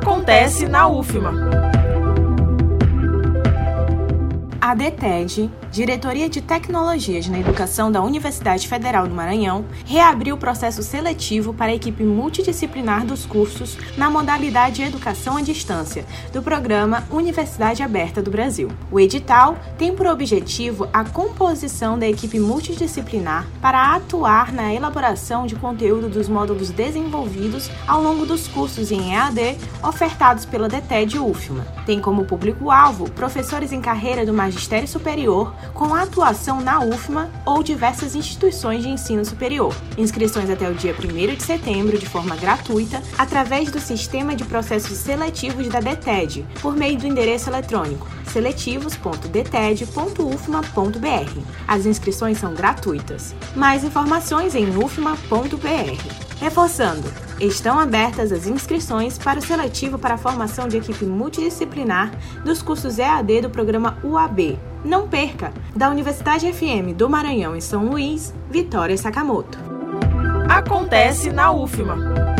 Acontece na UFMA. A DETED, Diretoria de Tecnologias na Educação da Universidade Federal do Maranhão, reabriu o processo seletivo para a equipe multidisciplinar dos cursos na modalidade Educação à Distância, do programa Universidade Aberta do Brasil. O edital tem por objetivo a composição da equipe multidisciplinar para atuar na elaboração de conteúdo dos módulos desenvolvidos ao longo dos cursos em EAD ofertados pela DETED UFMA. Tem como público-alvo professores em carreira do magistério magistério superior com atuação na UFMA ou diversas instituições de ensino superior. Inscrições até o dia 1 de setembro de forma gratuita através do sistema de processos seletivos da DETED, por meio do endereço eletrônico seletivos.deted.ufma.br. As inscrições são gratuitas. Mais informações em ufma.br. Reforçando, estão abertas as inscrições para o seletivo para a formação de equipe multidisciplinar dos cursos EAD do programa UAB. Não perca! Da Universidade FM do Maranhão em São Luís, Vitória Sakamoto. Acontece na UFMA.